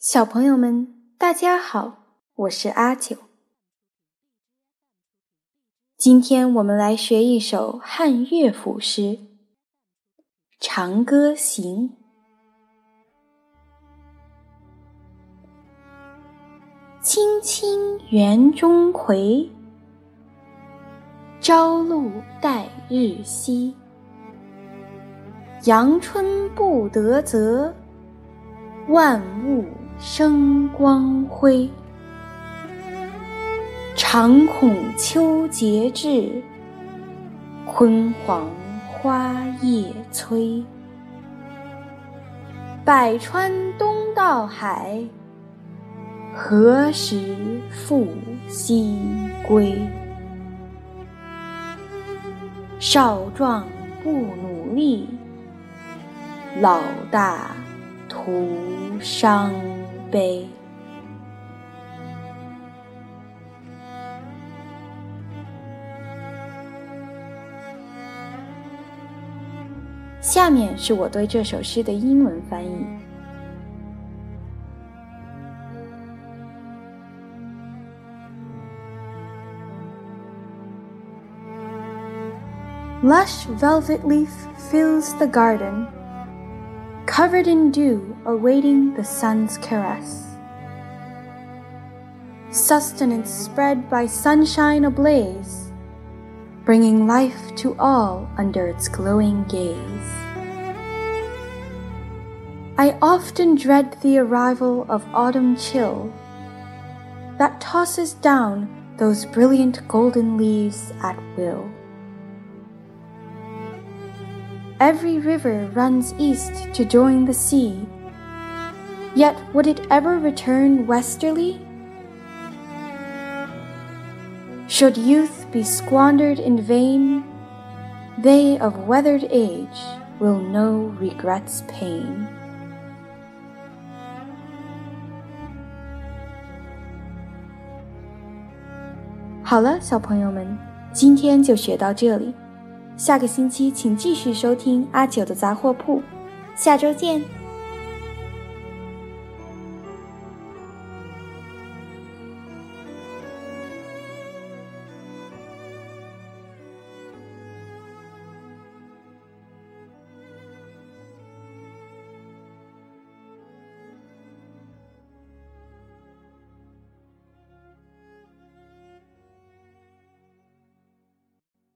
小朋友们，大家好，我是阿九。今天我们来学一首汉乐府诗《长歌行》。青青园中葵，朝露待日晞。阳春布德泽，万物。生光辉，常恐秋节至，焜黄花叶衰。百川东到海，何时复西归？少壮不努力，老大徒伤。悲。下面是我对这首诗的英文翻译。Lush velvet leaf fills the garden. Covered in dew, awaiting the sun's caress. Sustenance spread by sunshine ablaze, bringing life to all under its glowing gaze. I often dread the arrival of autumn chill that tosses down those brilliant golden leaves at will. Every river runs east to join the sea. Yet would it ever return westerly? Should youth be squandered in vain, they of weathered age will know regret's pain. 好了，小朋友们，今天就学到这里。 下个星期请继续收听阿九的杂货铺，下周见。